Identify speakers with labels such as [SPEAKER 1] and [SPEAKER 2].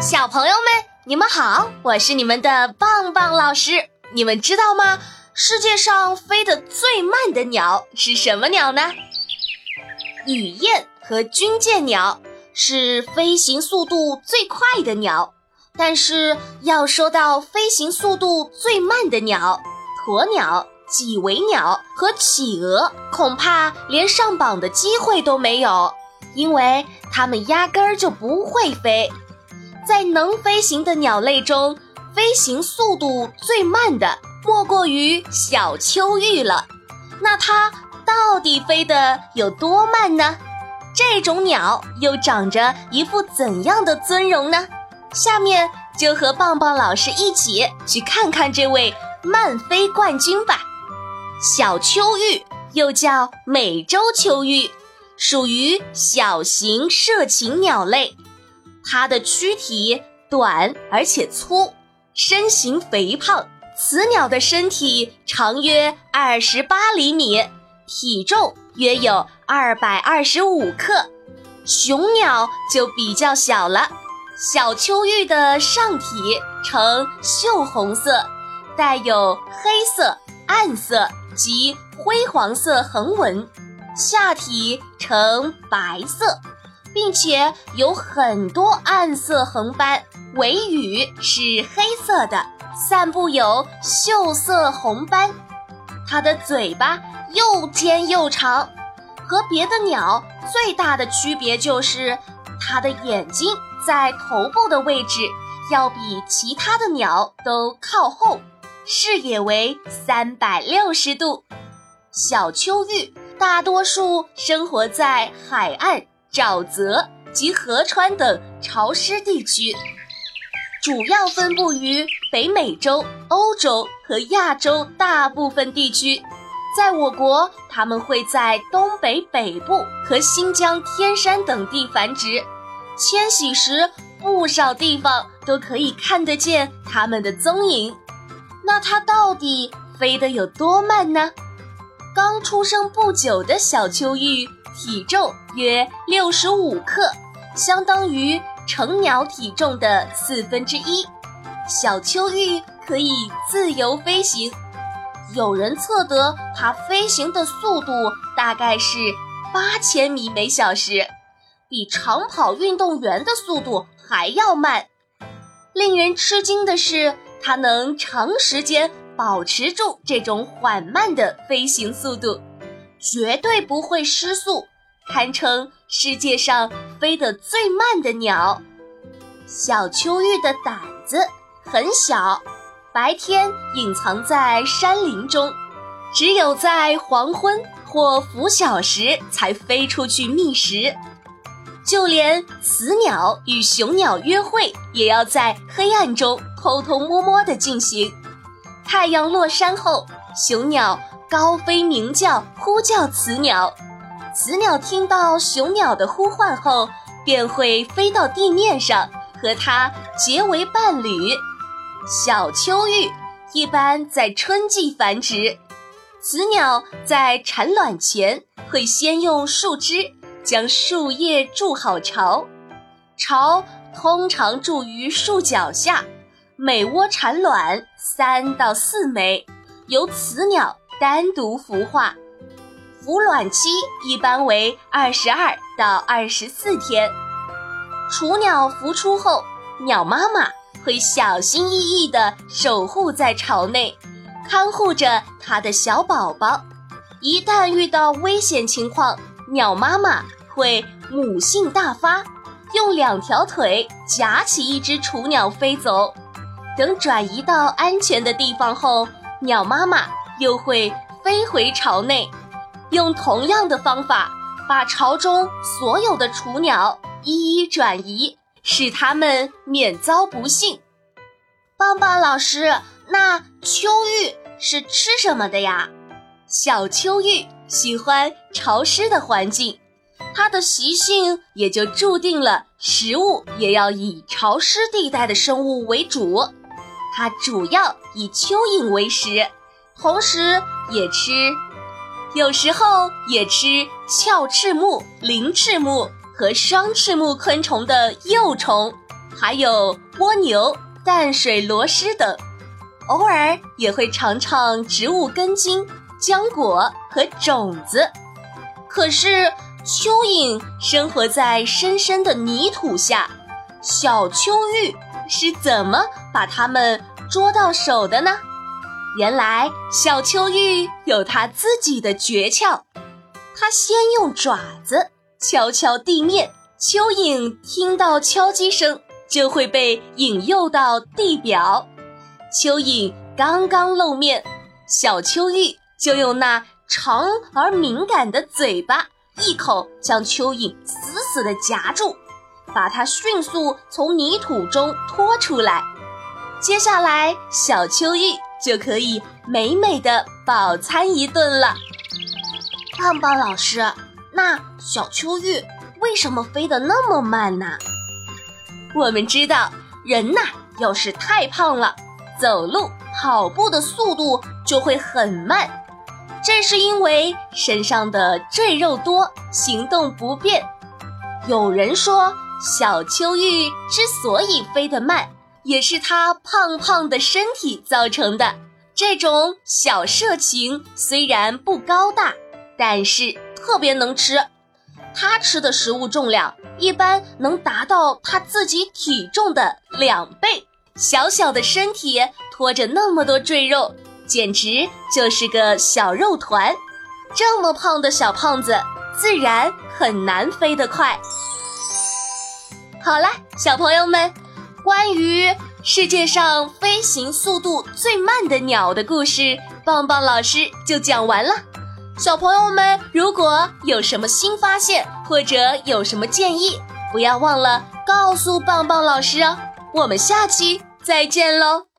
[SPEAKER 1] 小朋友们，你们好，我是你们的棒棒老师。你们知道吗？世界上飞得最慢的鸟是什么鸟呢？雨燕和军舰鸟是飞行速度最快的鸟。但是要说到飞行速度最慢的鸟，鸵鸟、几尾鸟和企鹅，恐怕连上榜的机会都没有，因为它们压根儿就不会飞。在能飞行的鸟类中，飞行速度最慢的莫过于小秋玉了。那它到底飞得有多慢呢？这种鸟又长着一副怎样的尊容呢？下面就和棒棒老师一起去看看这位慢飞冠军吧。小秋玉又叫美洲秋玉，属于小型涉禽鸟类。它的躯体短而且粗，身形肥胖。雌鸟的身体长约二十八厘米，体重约有二百二十五克。雄鸟就比较小了。小秋玉的上体呈锈红色，带有黑色、暗色及灰黄色横纹，下体呈白色。并且有很多暗色横斑，尾羽是黑色的，散布有锈色红斑。它的嘴巴又尖又长，和别的鸟最大的区别就是它的眼睛在头部的位置要比其他的鸟都靠后，视野为三百六十度。小秋玉大多数生活在海岸。沼泽及河川等潮湿地区，主要分布于北美洲、欧洲和亚洲大部分地区。在我国，它们会在东北北部和新疆天山等地繁殖。迁徙时，不少地方都可以看得见它们的踪影。那它到底飞得有多慢呢？刚出生不久的小秋玉。体重约六十五克，相当于成鸟体重的四分之一。小秋玉可以自由飞行，有人测得它飞行的速度大概是八千米每小时，比长跑运动员的速度还要慢。令人吃惊的是，它能长时间保持住这种缓慢的飞行速度。绝对不会失速，堪称世界上飞得最慢的鸟。小秋玉的胆子很小，白天隐藏在山林中，只有在黄昏或拂晓时才飞出去觅食。就连雌鸟与雄鸟约会，也要在黑暗中偷偷摸摸地进行。太阳落山后，雄鸟。高飞鸣叫，呼叫雌鸟。雌鸟听到雄鸟的呼唤后，便会飞到地面上和它结为伴侣。小秋玉一般在春季繁殖，雌鸟在产卵前会先用树枝将树叶筑好巢，巢通常筑于树脚下，每窝产卵三到四枚，由雌鸟。单独孵化，孵卵期一般为二十二到二十四天。雏鸟孵出后，鸟妈妈会小心翼翼地守护在巢内，看护着它的小宝宝。一旦遇到危险情况，鸟妈妈会母性大发，用两条腿夹起一只雏鸟飞走。等转移到安全的地方后，鸟妈妈。又会飞回巢内，用同样的方法把巢中所有的雏鸟一一转移，使它们免遭不幸。棒棒老师，那秋玉是吃什么的呀？小秋玉喜欢潮湿的环境，它的习性也就注定了食物也要以潮湿地带的生物为主。它主要以蚯蚓为食。同时也吃，有时候也吃鞘翅目、鳞翅目和双翅目昆虫的幼虫，还有蜗牛、淡水螺蛳等，偶尔也会尝尝植物根茎、浆果和种子。可是蚯蚓生活在深深的泥土下，小蚯玉是怎么把它们捉到手的呢？原来小秋玉有它自己的诀窍，它先用爪子敲敲地面。蚯蚓听到敲击声，就会被引诱到地表。蚯蚓刚刚露面，小秋玉就用那长而敏感的嘴巴，一口将蚯蚓死死地夹住，把它迅速从泥土中拖出来。接下来，小秋玉就可以美美的饱餐一顿了。
[SPEAKER 2] 胖胖老师，那小秋玉。为什么飞得那么慢呢？
[SPEAKER 1] 我们知道，人呐，要是太胖了，走路、跑步的速度就会很慢。这是因为身上的赘肉多，行动不便。有人说，小秋玉之所以飞得慢，也是它胖胖的身体造成的。这种小社禽虽然不高大，但是特别能吃。它吃的食物重量一般能达到它自己体重的两倍，小小的身体拖着那么多赘肉，简直就是个小肉团。这么胖的小胖子，自然很难飞得快。好了，小朋友们，关于世界上飞行速度最慢的鸟的故事，棒棒老师就讲完了。小朋友们，如果有什么新发现或者有什么建议，不要忘了告诉棒棒老师哦。我们下期再见喽！